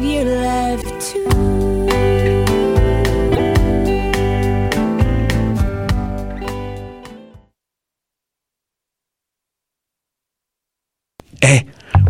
need you left too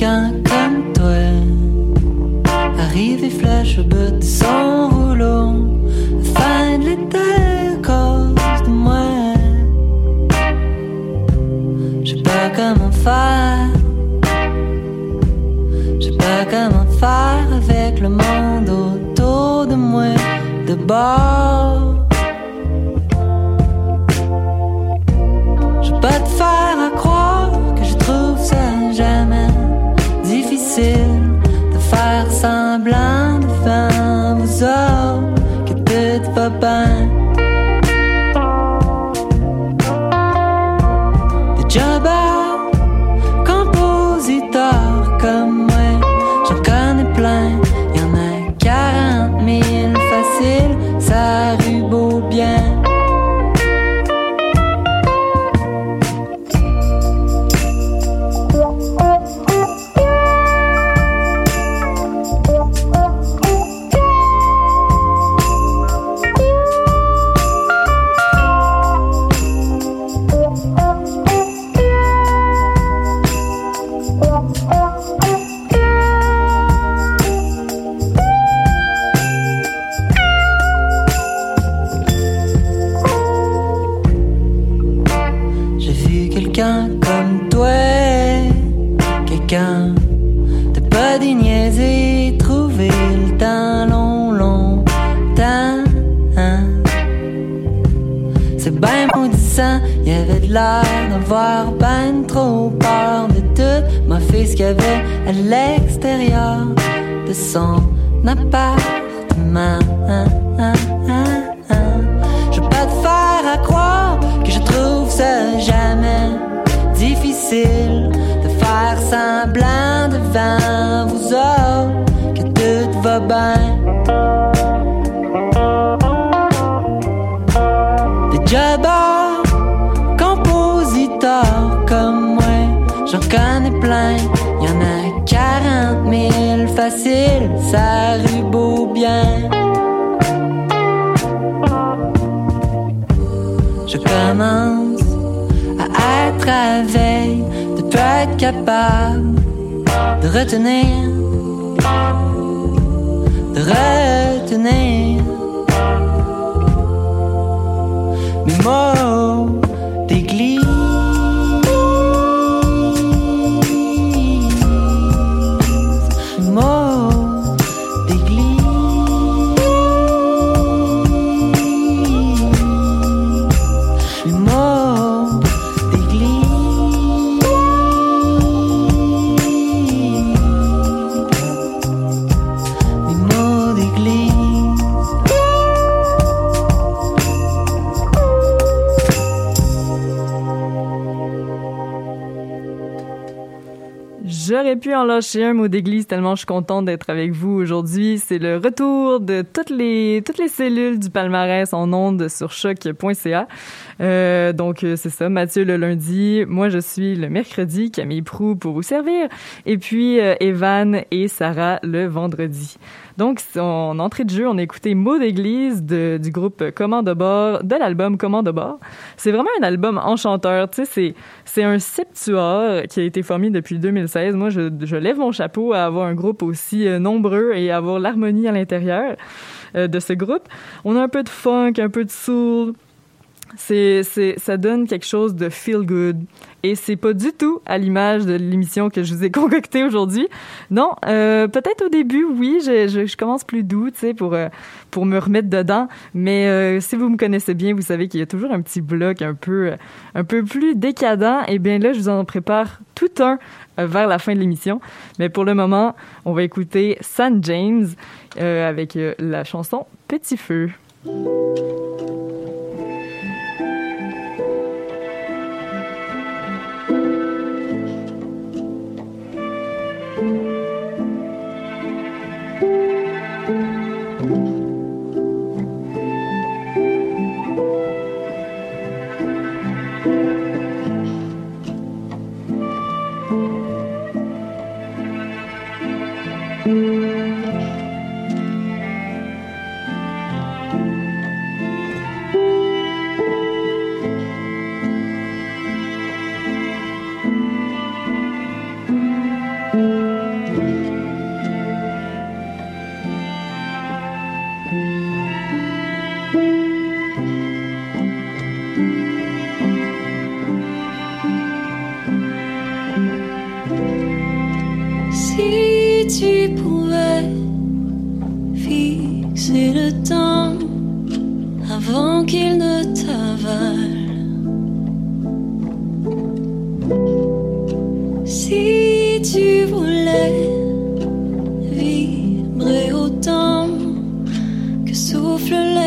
Comme toi. Arriver flash au bout de son rouleau. Fin de l'été cause de moi Je pas comment faire. Je sais pas comment faire avec le monde autour de moi. De bord tout appartement. Je veux pas te faire à croire que je trouve ça jamais difficile de faire semblant devant vous autres que tout va bien. Des jobbers, compositeurs comme moi, j'en connais plein. Y en a 40 000 faciles, ça Je commence à être à veille de pas être capable de retenir, de retenir mes mots pu en lâcher un mot d'église tellement je suis contente d'être avec vous aujourd'hui. C'est le retour de toutes les toutes les cellules du palmarès en ondes sur choc.ca. Euh, donc euh, c'est ça, Mathieu le lundi, moi je suis le mercredi, Camille Prou pour vous servir, et puis euh, Evan et Sarah le vendredi. Donc, en entrée de jeu, on a écouté Mot d'église du groupe Command de bord, de l'album Command de bord. C'est vraiment un album enchanteur. Tu sais, c'est, c'est un septuor qui a été formé depuis 2016. Moi, je, je lève mon chapeau à avoir un groupe aussi euh, nombreux et avoir l'harmonie à l'intérieur euh, de ce groupe. On a un peu de funk, un peu de soul, c'est, ça donne quelque chose de feel good. Et c'est pas du tout à l'image de l'émission que je vous ai concoctée aujourd'hui. Non, euh, peut-être au début, oui, je, commence plus doux, tu sais, pour euh, pour me remettre dedans. Mais euh, si vous me connaissez bien, vous savez qu'il y a toujours un petit bloc un peu un peu plus décadent. Et bien là, je vous en prépare tout un vers la fin de l'émission. Mais pour le moment, on va écouter San James avec la chanson Petit Feu. souffle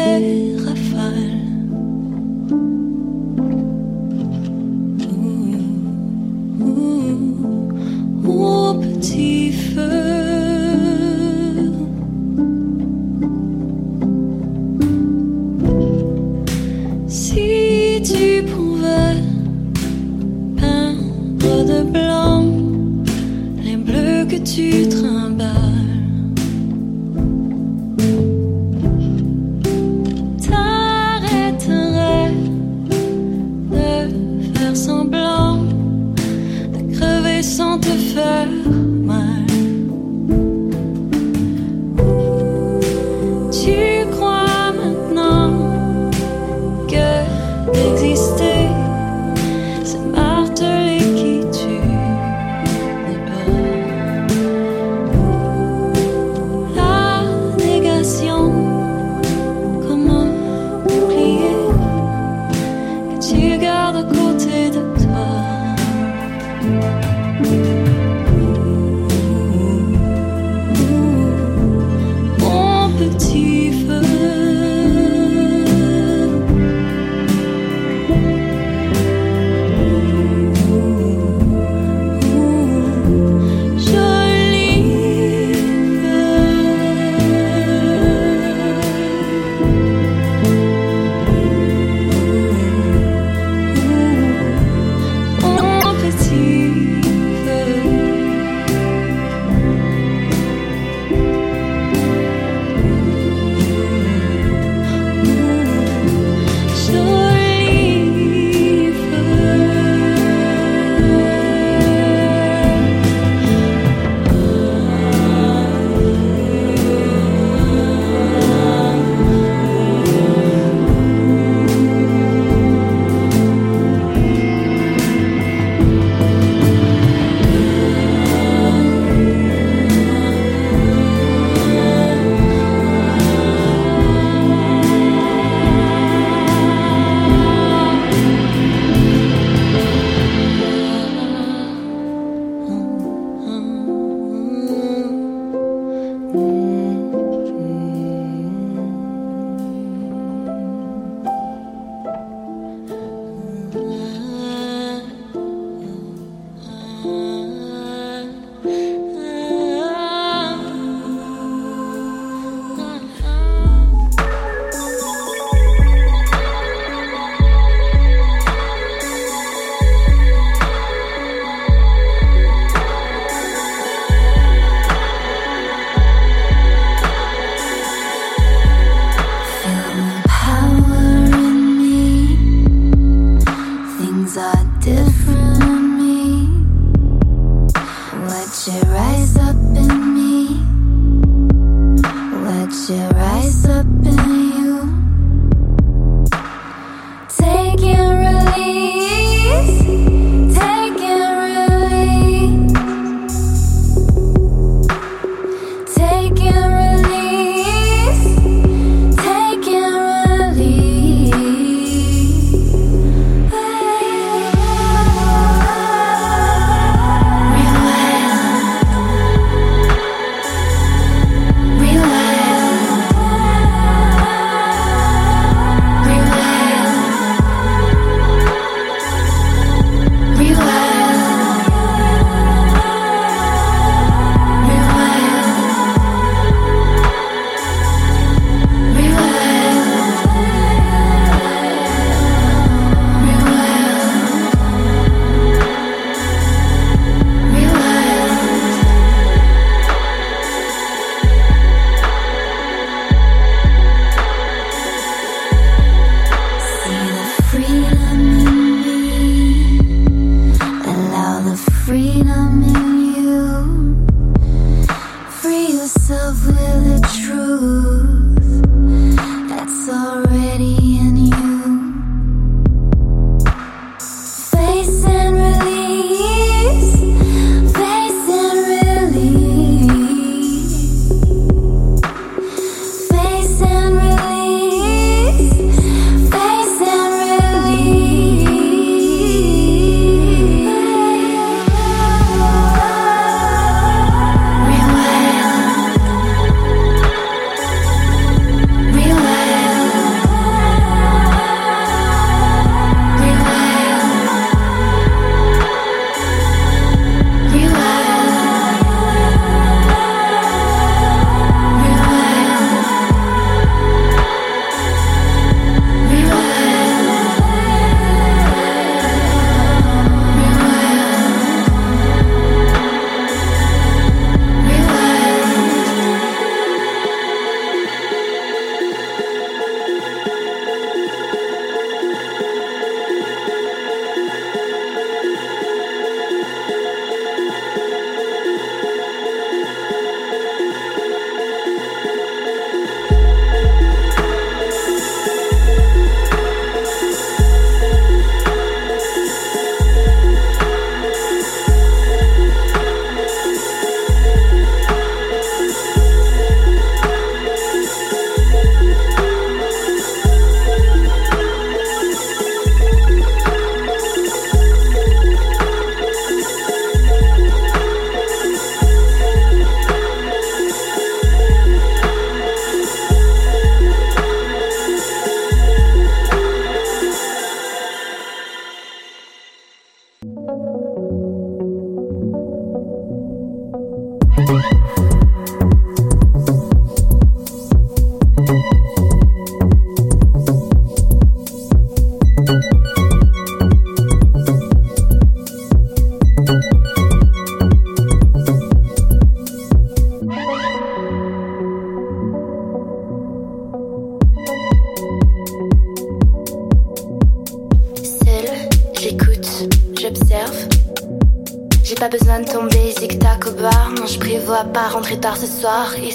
soir et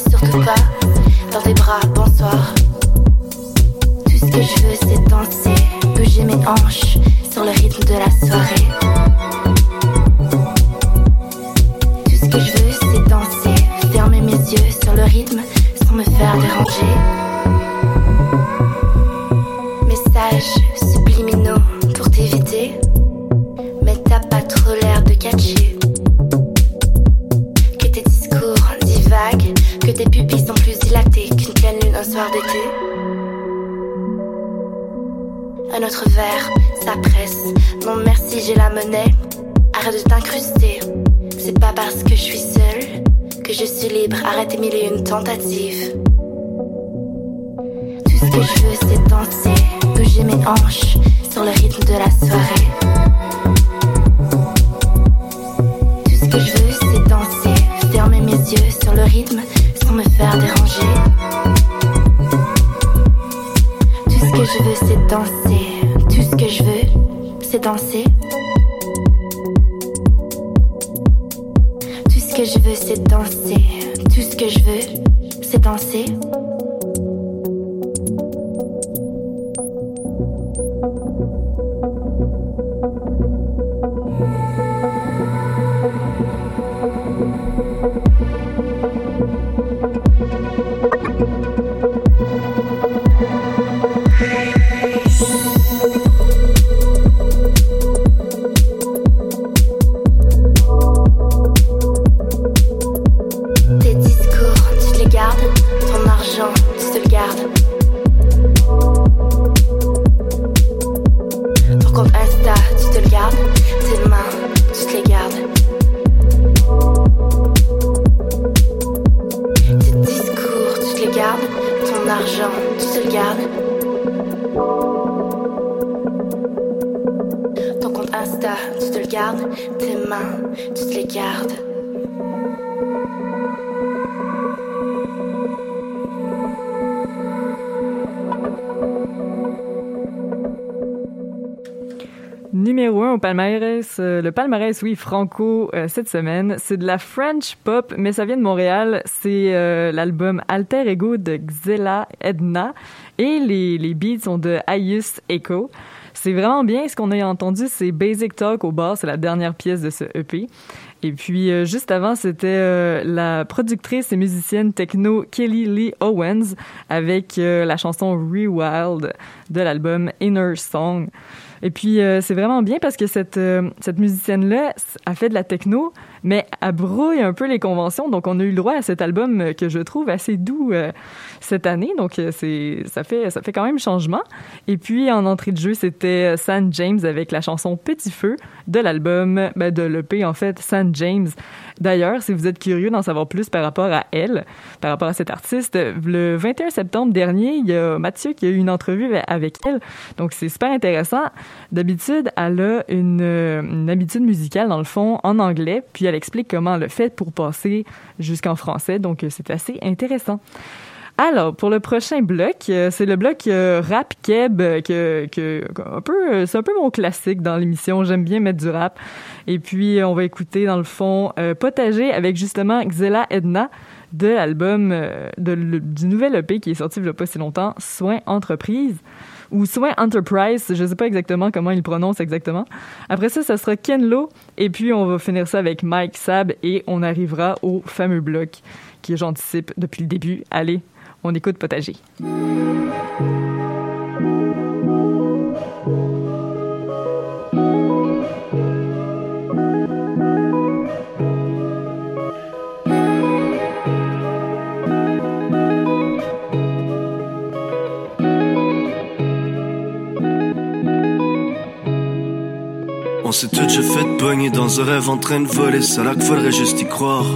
d'été. Un autre verre, ça presse. Non merci, j'ai la monnaie. Arrête de t'incruster. C'est pas parce que je suis seule que je suis libre. Arrête mille et une tentatives. Tout ce que je veux, c'est danser, bouger mes hanches sur le rythme de la soirée. Tout ce que je veux, c'est danser, fermer mes yeux sur le rythme me faire déranger. Je veux, c'est danser. Tout ce que je veux, c'est danser. Tout ce que je veux, c'est danser. Tout ce que je veux, c'est danser. Palmarès, oui, franco euh, cette semaine, c'est de la French pop, mais ça vient de Montréal. C'est euh, l'album Alter Ego de Xela Edna et les, les beats sont de Ayus Echo. C'est vraiment bien. Ce qu'on a entendu, c'est Basic Talk au bar. C'est la dernière pièce de ce EP. Et puis, euh, juste avant, c'était la productrice et musicienne techno Kelly Lee Owens avec la chanson Rewild de l'album Inner Song. Et puis, euh, c'est vraiment bien parce que cette, euh, cette musicienne-là a fait de la techno, mais elle brouille un peu les conventions. Donc, on a eu le droit à cet album que je trouve assez doux euh, cette année. Donc, euh, c'est ça fait, ça fait quand même changement. Et puis, en entrée de jeu, c'était euh, San James avec la chanson Petit Feu de l'album, ben, de l'EP, en fait, San James. D'ailleurs, si vous êtes curieux d'en savoir plus par rapport à elle, par rapport à cette artiste, le 21 septembre dernier, il y a Mathieu qui a eu une entrevue avec elle. Donc, c'est super intéressant. D'habitude, elle a une, une habitude musicale, dans le fond, en anglais, puis elle explique comment le fait pour passer jusqu'en français. Donc, euh, c'est assez intéressant. Alors, pour le prochain bloc, euh, c'est le bloc euh, rap keb que, que un peu c'est un peu mon classique dans l'émission, j'aime bien mettre du rap. Et puis on va écouter dans le fond Potager avec justement Xela Edna de l'album du nouvel EP qui est sorti il y a pas si longtemps, Soin Entreprise ou Soin Enterprise, je sais pas exactement comment il prononce exactement. Après ça, ça sera Ken Lo et puis on va finir ça avec Mike Sab et on arrivera au fameux bloc qui j'anticipe depuis le début. Allez, on écoute Potager. On s'est tout déjà fait pogner dans un rêve en train de voler, ça là faudrait juste y croire.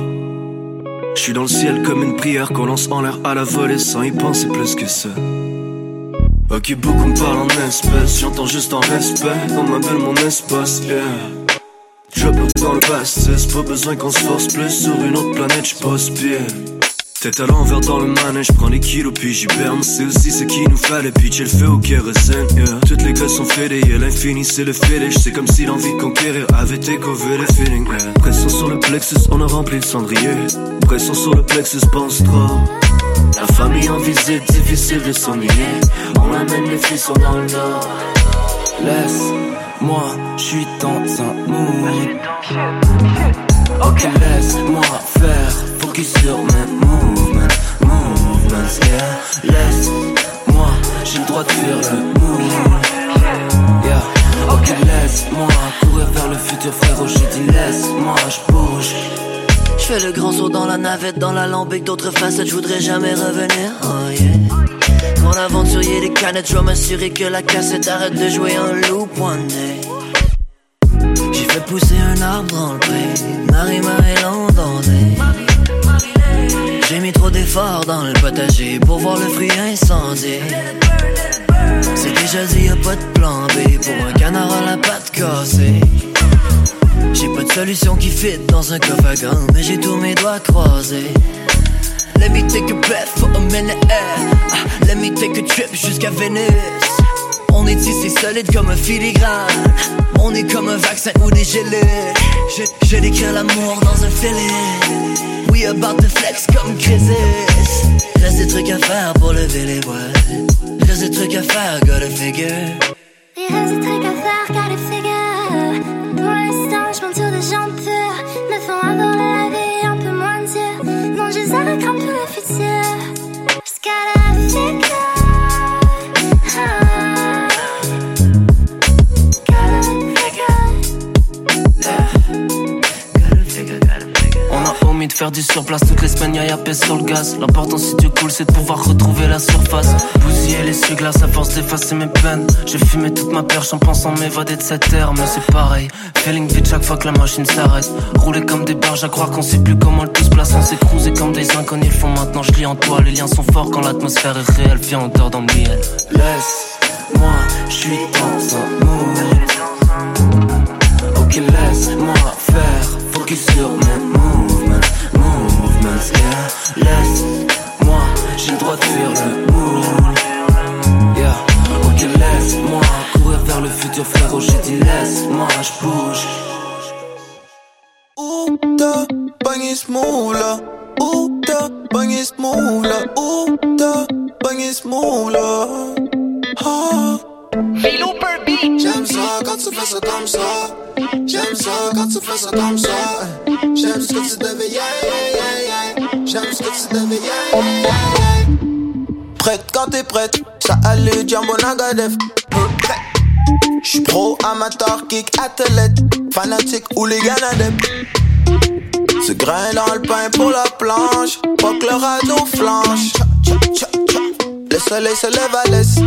Je suis dans le ciel comme une prière qu'on lance en l'air à la volée sans y penser plus que ça. Ok, beaucoup me parlent en espèces, j'entends juste en respect, on m'appelle mon espace, yeah. Je dans le passé, pas besoin qu'on se force plus sur une autre planète, je pose pied. Tête à l'envers dans le manège, je prends les kilos puis j'hiberne C'est aussi ce qu'il nous fallait, j'ai le feu au kérosène yeah. Toutes les gosses sont fédés, yeah, l'infini c'est le finish C'est comme si l'envie de conquérir avait écové le feeling yeah. Pression sur le plexus, on a rempli le cendrier Pression sur le plexus, pense trop La famille en visite, difficile de s'ennuyer On amène les filles sont dans le nord Laisse-moi, je suis dans un mood. Ok, laisse-moi faire, focus sur mes movements, movements, yeah. Laisse-moi, j'ai le droit de faire le move. Yeah. Ok, laisse-moi courir vers le futur, frérot. J'ai dit laisse-moi, je bouge. Je fais le grand saut dans la navette, dans la lambic, d'autres facettes, je voudrais jamais revenir. Oh yeah. Mon aventurier des canettes, je m'assurer que la cassette arrête de jouer un loop one day. J'ai fait pousser un arbre dans le pré, Marie-Ma est l'endandée. J'ai mis trop d'efforts dans le potager pour voir le fruit incendié. C'est déjà dit, y'a pas de plan B pour un canard à la patte cassée. J'ai pas de solution qui fit dans un coffre à gants, mais j'ai tous mes doigts croisés. Let me take a breath for a minute. Ah, let me take a trip jusqu'à Venise. On est tissé solide comme un filigrane. On est comme un vaccin ou des gelées. Je, je décris l'amour dans un filet. We about to flex comme Crisis. Reste des trucs à faire pour lever les voiles. Reste des trucs à faire, gotta figure. Il reste des trucs à faire, gotta figure. Pour l'instant, je monte sur des jambes pures. Me font avoir la vie un peu moins dure. Non, je zéro crainte pour le faire du surplace toutes les semaines, y'a pèse sur le gaz. L'important si tu coules, c'est de pouvoir retrouver la surface. Bousiller les glaces à force d'effacer mes peines. J'ai fumé toute ma perche en pensant m'évader de cette terre, mais c'est pareil. Feeling vite chaque fois que la machine s'arrête. Rouler comme des barges à croire qu'on sait plus comment le tout se place. On s'est cruisé comme des inconnus font maintenant. Je lis en toi, les liens sont forts quand l'atmosphère est réelle. Viens, on dort dans le miel. Laisse-moi, je suis dans un mood. Ok, laisse-moi faire. Focus sur mes movements, Laisse-moi, j'ai le droit de faire le mood. Yeah. Ok, laisse-moi courir vers le futur, frérot. J'ai dit laisse-moi, je bouge. Où t'as pogné ce move-là? Où t'as pogné ce move-là? Move-là? Ah. J'aime ça quand tu fais ça comme ça. J'aime ça quand tu fais ça comme ça. J'aime ce que tu devais, yeah, yeah, yeah, J'aime ce que tu devais, yeah, yeah, yeah. Prête quand t'es prête, ça allait, Djambo Nagadef. J'suis pro, amateur, kick, athlète, fanatique ou les ganadep. Ce grain dans le pain pour la planche, pas que le radeau flanche. Le soleil se lève à l'est,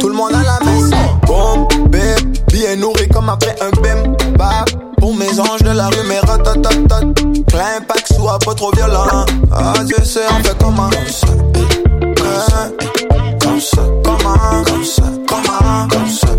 tout le monde à la messe. Boom, bip, bien nourri comme après un bim, bap. Pour mes anges de la rue, mes ratatatat. Plein pack, soit pas trop violent. Ah, je sais, on fait comment? Comme ça, eh, eh, comme ça, comment? Comme ça? Comme ça,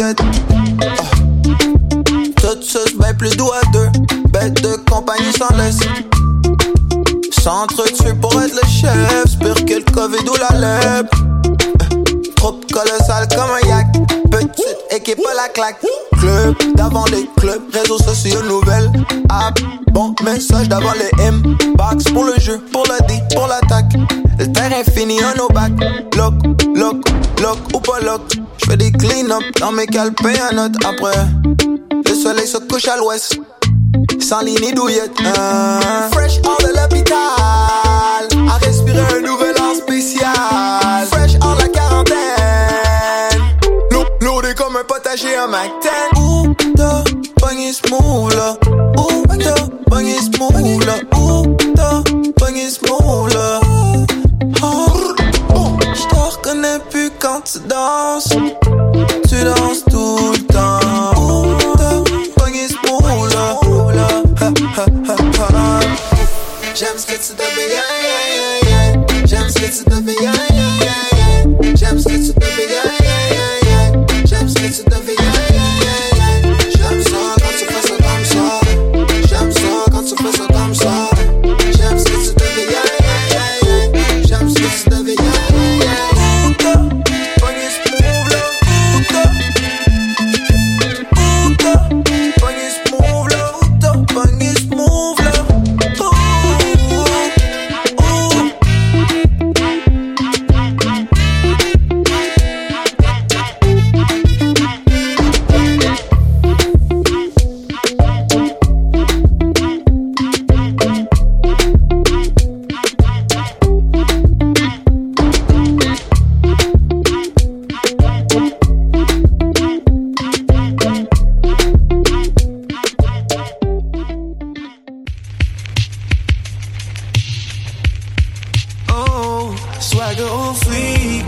que la barre nous guette. Ah. Toute sauce ben plus doux à deux, bête de compagnie sans laisse. S'entretuer pour être le chef, pire que le Covid ou la lèpre. Troupe colossale comme un yak, petite équipe à la claque. Club d'avant les clubs, réseaux sociaux nouvelles. App, bon message d'avant les inbox pour le jeu, pour le D, pour l'attaque. Le terrain fini en au bac. Lock, lock, lock ou pas lock. J'fais des clean up dans mes calepins à note après. Le soleil se couche à l'ouest. Sans ligne douillette. hein. Fresh hors de l'hôpital. À respirer un nouvel air spécial. Fresh hors la quarantaine. L'eau, loadé comme un potager en. Où t'as Où t'as pogné ce move là? Pogné ce move là? Oh, je reconnais plus quand tu danses. Tu danses tout le temps. Swagger on fleek.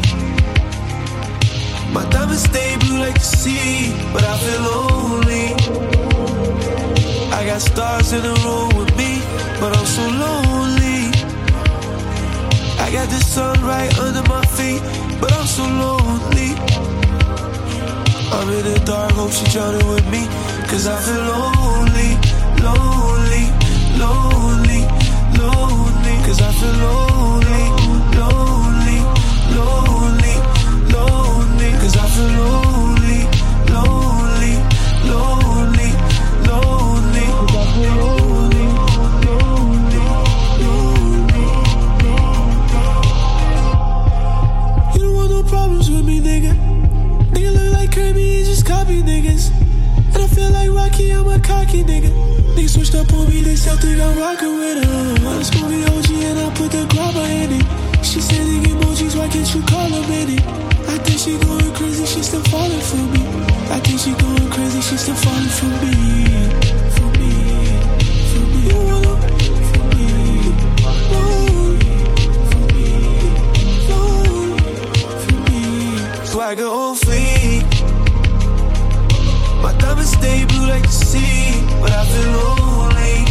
My diamonds stay blue like the sea, but I feel lonely. I got stars in the room with me, but I'm so lonely. I got the sun right under my feet, but I'm so lonely. I'm in the dark, hope she drowning with me, cause I feel lonely, lonely, lonely, lonely, cause I feel lonely, lonely, lonely, lonely, lonely, lonely, lonely, lonely, lonely. You don't want no problems with me, nigga. Nigga look like Kirby, he just copy niggas. And I feel like Rocky, I'm a cocky nigga. Niggas switched up on me, they still think I'm rockin' with her. This movie OG and I put the grabber in it. She sending emojis, why can't you call her in? I think she going crazy, she still falling for me. I think she going crazy, she still falling for me. For me, for me. You wanna, for me. Lonely,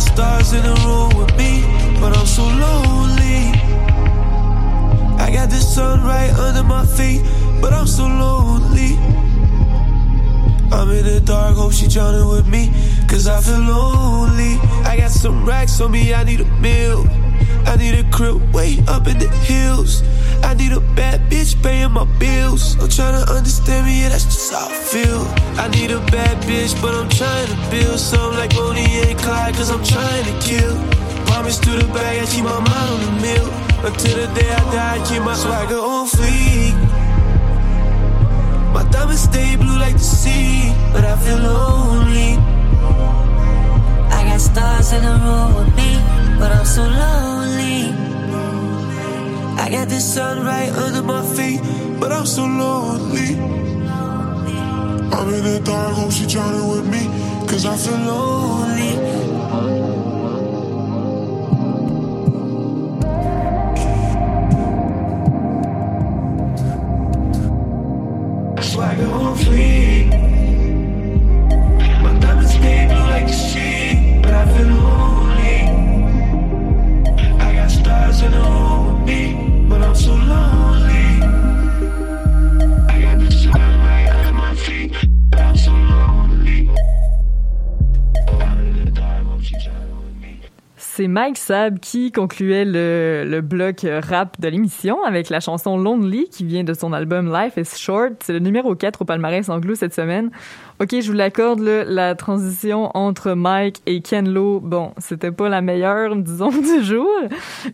stars in the room with me, but I'm so lonely. The sun right under my feet, but I'm so lonely. I'm in the dark, hope she drowning with me, cause I feel lonely. I got some racks on me, I need a meal. I need a crib way up in the hills. I need a bad bitch paying my bills. I'm trying to understand me, yeah, that's just how I feel. I need a bad bitch, but I'm trying to build something like Bonnie and Clyde, cause I'm trying to kill. Promise to the bag, I keep my mind on the mill. Until the day I die, I keep my swagger on fleek. My diamonds stay blue like the sea, but I feel lonely. I got stars in the room with me, but I'm so lonely. I got the sun right under my feet, but I'm so lonely. I'm in the dark, hope she drowning with me, cause I feel lonely. Don't sleep. C'est Mike Sab qui concluait le, le bloc rap de l'émission avec la chanson Lonely qui vient de son album Life is Short. C'est le numéro 4 au palmarès anglo cette semaine. Ok, je vous l'accorde, la transition entre Mike et Ken Lo, bon, c'était pas la meilleure, disons, du jour,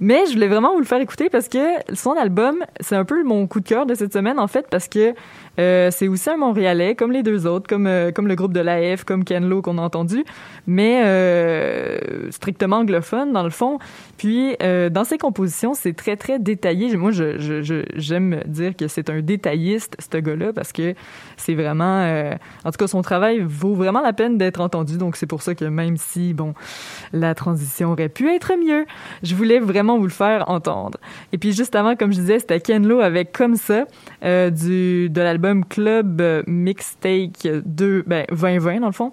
mais je voulais vraiment vous le faire écouter parce que son album, c'est un peu mon coup de cœur de cette semaine, en fait, parce que euh, c'est aussi un Montréalais, comme les deux autres, comme, euh, comme le groupe de l'AF, comme Ken Lo qu'on a entendu, mais euh, strictement anglophone, dans le fond. Puis, dans ses compositions, c'est très, très détaillé. Moi, j'aime dire que c'est un détailliste, ce gars-là, parce que c'est vraiment... en tout cas, son travail vaut vraiment la peine d'être entendu. Donc, c'est pour ça que même si, bon, la transition aurait pu être mieux, je voulais vraiment vous le faire entendre. Et puis, juste avant, comme je disais, c'était Ken Lo avec Comme ça, du, de l'album Club Mixtape 2, ben, 2020, dans le fond.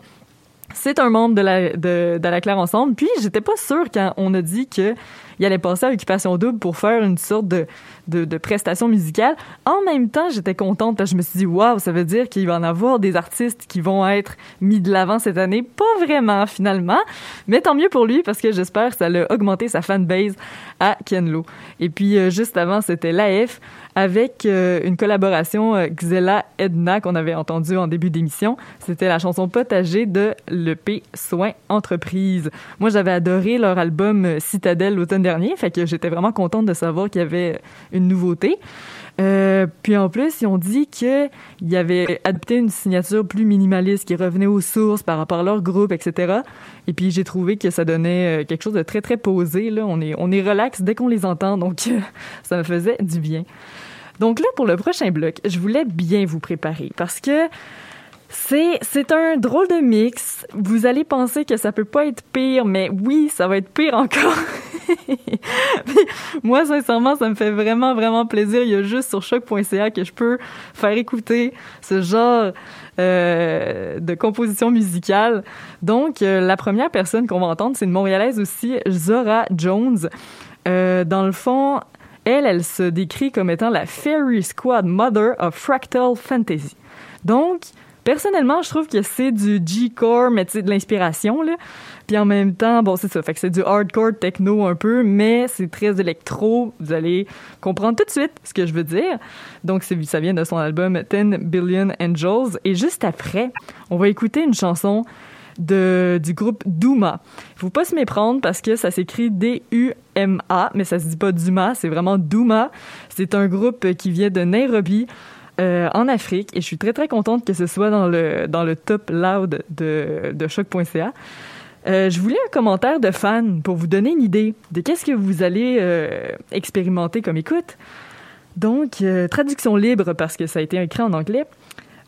C'est un membre de la, de, de la Claire Ensemble. Puis, j'étais pas sûre quand on a dit que il allait passer à Occupation Double pour faire une sorte de, de, de prestation musicale. En même temps, j'étais contente je me suis dit, waouh, ça veut dire qu'il va en avoir des artistes qui vont être mis de l'avant cette année. Pas vraiment, finalement. Mais tant mieux pour lui parce que j'espère que ça a augmenté sa fanbase à Ken Lo. Et puis, euh, juste avant, c'était l'AF avec euh, une collaboration euh, Xela Edna qu'on avait entendu en début d'émission. C'était la chanson Potager de l'EP Soins Entreprise. Moi, j'avais adoré leur album euh, Citadelle l'automne fait que j'étais vraiment contente de savoir qu'il y avait une nouveauté. Euh, puis en plus, ils ont dit que il avait adopté une signature plus minimaliste qui revenait aux sources par rapport à leur groupe, etc. Et puis j'ai trouvé que ça donnait euh, quelque chose de très très posé. Là, on est on est relax dès qu'on les entend, donc ça me faisait du bien. Donc là, pour le prochain bloc, je voulais bien vous préparer parce que c'est, c'est un drôle de mix. Vous allez penser que ça peut pas être pire, mais oui, ça va être pire encore. Moi, sincèrement, ça me fait vraiment, vraiment plaisir. Il y a juste sur choc.ca que je peux faire écouter ce genre euh, de composition musicale. Donc, euh, la première personne qu'on va entendre, c'est une Montréalaise aussi, Zora Jones. Euh, dans le fond, elle, elle se décrit comme étant la Fairy Squad Mother of Fractal Fantasy. Donc, personnellement, je trouve que c'est du G-core, mais tu sais, de l'inspiration, là. Puis en même temps, bon, c'est ça. Fait que c'est du hardcore techno un peu, mais c'est très électro. Vous allez comprendre tout de suite ce que je veux dire. Donc, ça vient de son album 10 Billion Angels. Et juste après, on va écouter une chanson de, du groupe Douma. Il faut pas se méprendre parce que ça s'écrit D-U-M-A, mais ça se dit pas Duma, c'est vraiment Douma. C'est un groupe qui vient de Nairobi. Euh, en Afrique et je suis très très contente que ce soit dans le dans le top loud de, de choc.ca. Euh, je voulais un commentaire de fan pour vous donner une idée de qu'est-ce que vous allez euh, expérimenter comme écoute. Donc, traduction libre parce que ça a été écrit en anglais.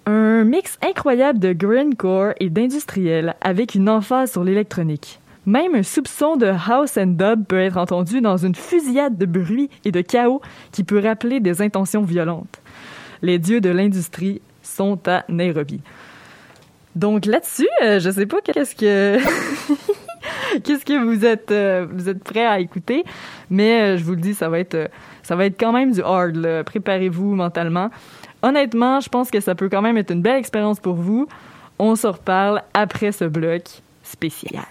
Un mix incroyable de grindcore et d'industriel avec une emphase sur l'électronique. Même un soupçon de house and dub peut être entendu dans une fusillade de bruit et de chaos qui peut rappeler des intentions violentes. Les dieux de l'industrie sont à Nairobi. Donc là-dessus, euh, je sais pas qu'est-ce que qu'est-ce que vous êtes euh, vous êtes prêts à écouter, mais euh, je vous le dis, ça va être ça va être quand même du hard. Préparez-vous mentalement. Honnêtement, je pense que ça peut quand même être une belle expérience pour vous. On se reparle après ce bloc spécial.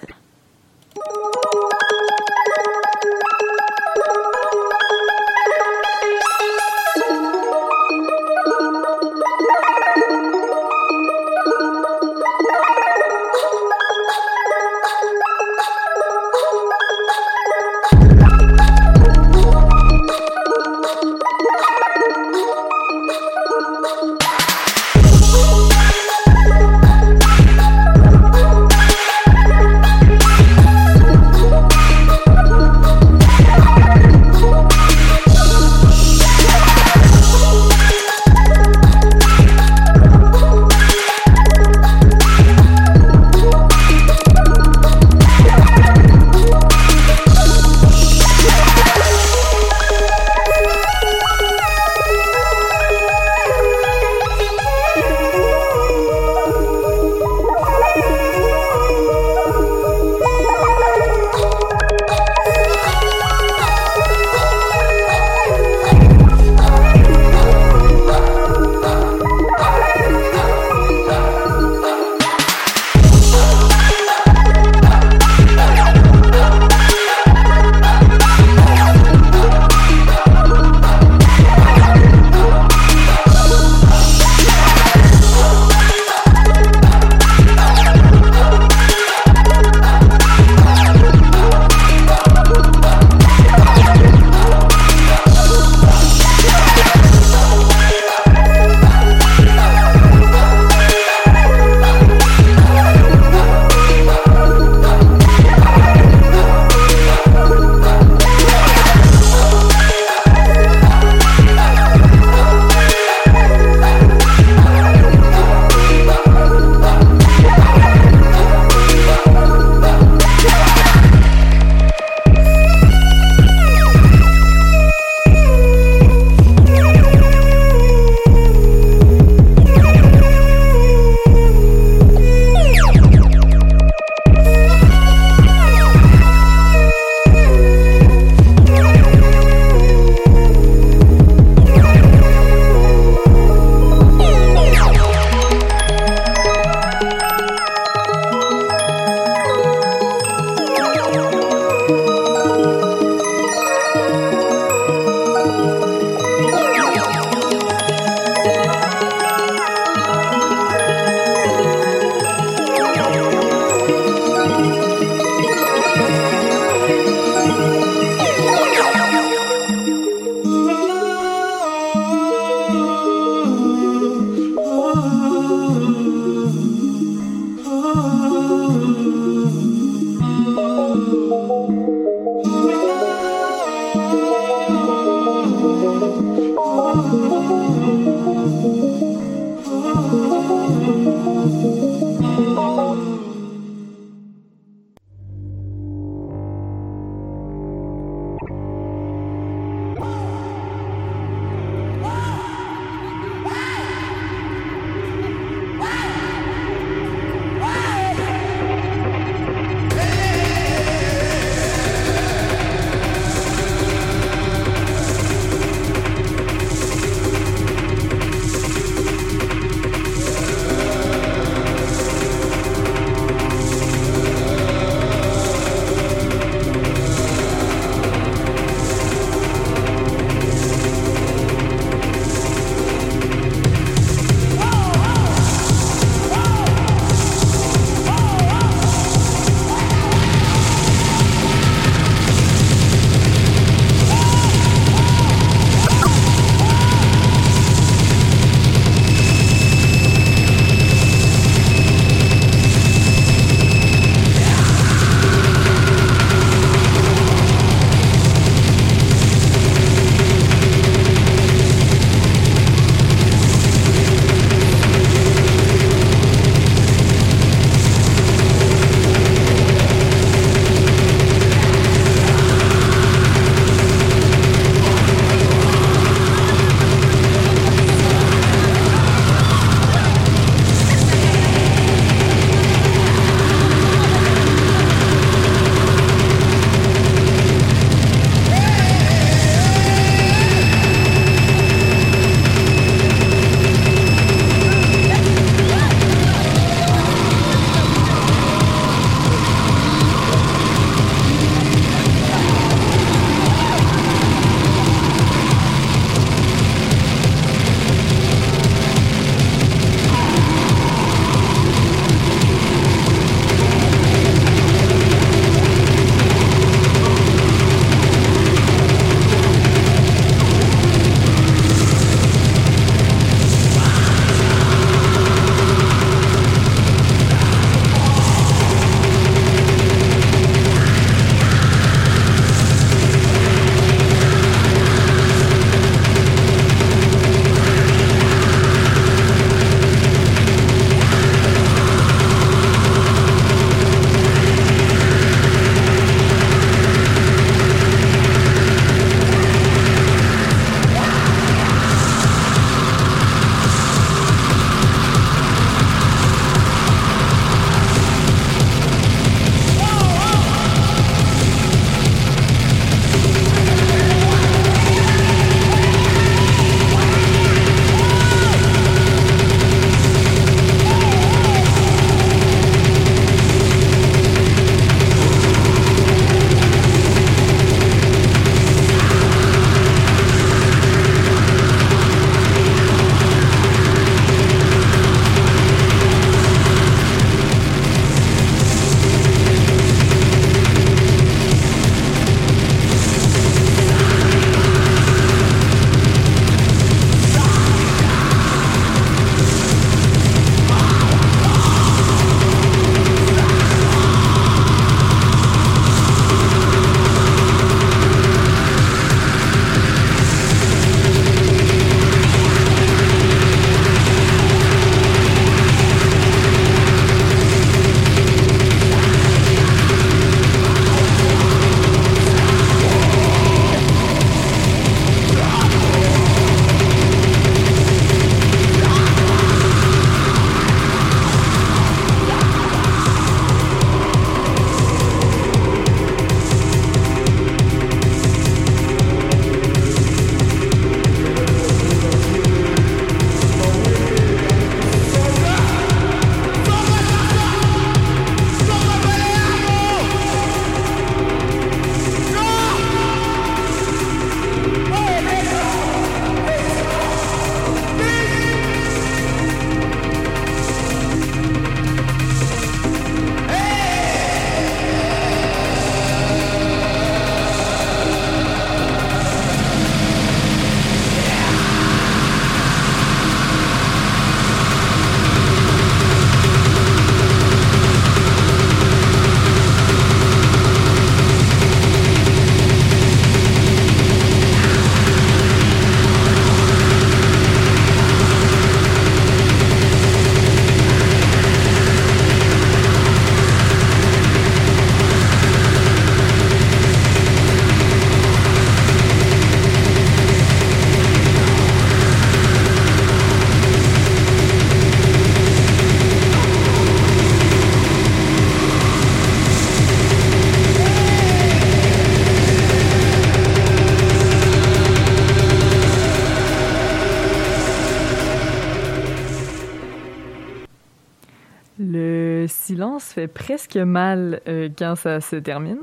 Presque mal euh, quand ça se termine.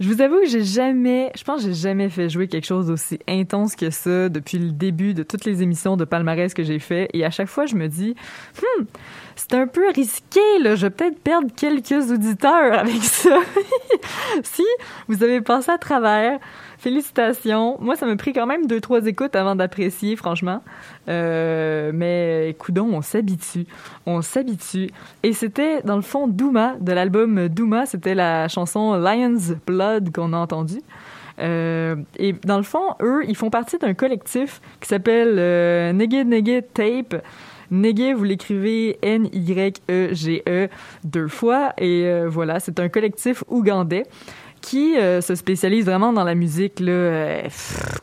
Je vous avoue que j'ai jamais, je pense que j'ai jamais fait jouer quelque chose d'aussi intense que ça depuis le début de toutes les émissions de palmarès que j'ai fait. Et à chaque fois, je me dis, hmm, c'est un peu risqué, là. Je vais peut-être perdre quelques auditeurs avec ça. si vous avez passé à travers, Félicitations. Moi, ça m'a pris quand même deux, trois écoutes avant d'apprécier, franchement. Euh, mais écoutons, on s'habitue. On s'habitue. Et c'était, dans le fond, Douma, de l'album Douma. C'était la chanson Lion's Blood qu'on a entendue. Euh, et dans le fond, eux, ils font partie d'un collectif qui s'appelle euh, Nege Tape. Nege, vous l'écrivez N-Y-E-G-E -E, deux fois. Et euh, voilà, c'est un collectif ougandais qui euh, se spécialise vraiment dans la musique là, euh,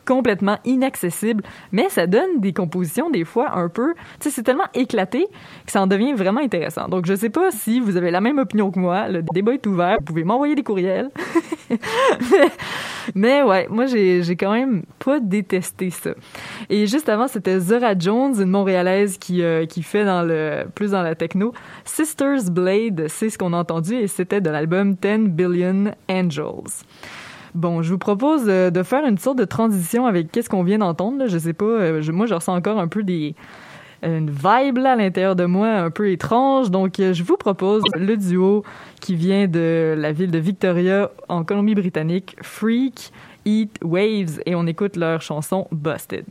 complètement inaccessible, mais ça donne des compositions des fois un peu, tu sais, c'est tellement éclaté que ça en devient vraiment intéressant. Donc je sais pas si vous avez la même opinion que moi, le débat est ouvert, vous pouvez m'envoyer des courriels. mais, ouais, moi j'ai quand même pas détesté ça. Et juste avant, c'était Zora Jones, une montréalaise qui euh, qui fait dans le plus dans la techno. Sisters Blade, c'est ce qu'on a entendu et c'était de l'album 10 Billion Angels. Bon, je vous propose euh, de faire une sorte de transition avec qu'est-ce qu'on vient d'entendre. Je sais pas, euh, moi je ressens encore un peu des une vibe là, à l'intérieur de moi un peu étrange. Donc euh, je vous propose le duo qui vient de la ville de Victoria en Colombie-Britannique, Freak Eat Waves et on écoute leur chanson Busted.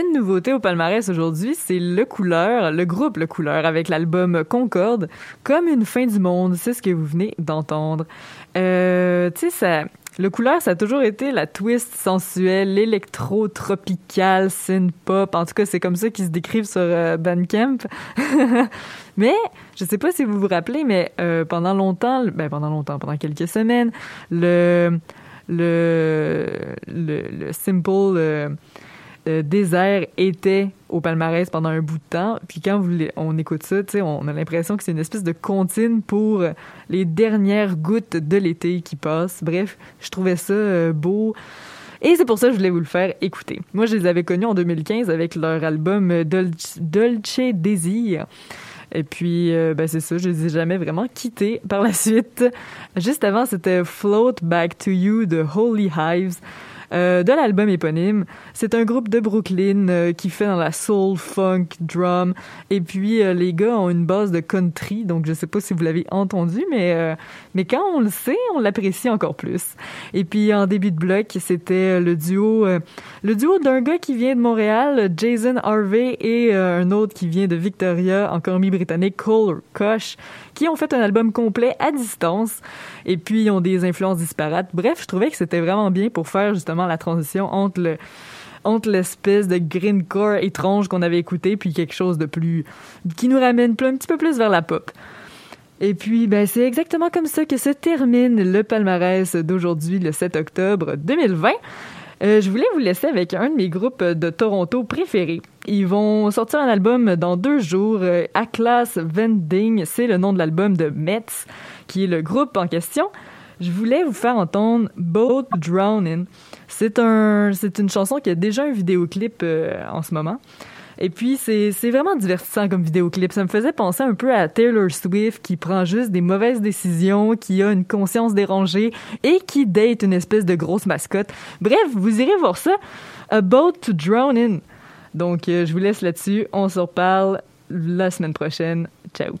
Une nouveauté au palmarès aujourd'hui, c'est Le Couleur, le groupe Le Couleur, avec l'album Concorde, comme une fin du monde. C'est ce que vous venez d'entendre. Euh, tu sais. Le couleur, ça a toujours été la twist sensuelle, l'électro-tropical, synth-pop. En tout cas, c'est comme ça qu'ils se décrivent sur euh, Bandcamp. mais, je sais pas si vous vous rappelez, mais euh, pendant longtemps, ben pendant longtemps, pendant quelques semaines, le le le, le simple euh, euh, désert était au palmarès pendant un bout de temps. Puis quand on écoute ça, on a l'impression que c'est une espèce de comptine pour les dernières gouttes de l'été qui passent. Bref, je trouvais ça euh, beau. Et c'est pour ça que je voulais vous le faire écouter. Moi, je les avais connus en 2015 avec leur album Dolce, Dolce Désir. Et puis, euh, ben c'est ça, je les ai jamais vraiment quittés par la suite. Juste avant, c'était Float Back to You de Holy Hives. Euh, de l'album éponyme. C'est un groupe de Brooklyn euh, qui fait dans la soul, funk, drum. Et puis euh, les gars ont une base de country, donc je sais pas si vous l'avez entendu, mais mais quand on le sait, on l'apprécie encore plus. Et puis en début de bloc, c'était le duo le duo d'un gars qui vient de Montréal, Jason Harvey, et un autre qui vient de Victoria, en Colombie-Britannique, Cole Koch, qui ont fait un album complet à distance et puis ont des influences disparates. Bref, je trouvais que c'était vraiment bien pour faire justement la transition entre entre l'espèce de greencore étrange qu'on avait écouté puis quelque chose de plus qui nous ramène un petit peu plus vers la pop. Et puis, ben, c'est exactement comme ça que se termine le palmarès d'aujourd'hui, le 7 octobre 2020. Euh, je voulais vous laisser avec un de mes groupes de Toronto préférés. Ils vont sortir un album dans deux jours. Euh, Atlas Vending, c'est le nom de l'album de Metz, qui est le groupe en question. Je voulais vous faire entendre Boat Drowning. C'est un, une chanson qui a déjà un vidéoclip euh, en ce moment. Et puis, c'est vraiment divertissant comme vidéoclip. Ça me faisait penser un peu à Taylor Swift qui prend juste des mauvaises décisions, qui a une conscience dérangée et qui date une espèce de grosse mascotte. Bref, vous irez voir ça. About to Drown In. Donc, euh, je vous laisse là-dessus. On se reparle la semaine prochaine. Ciao.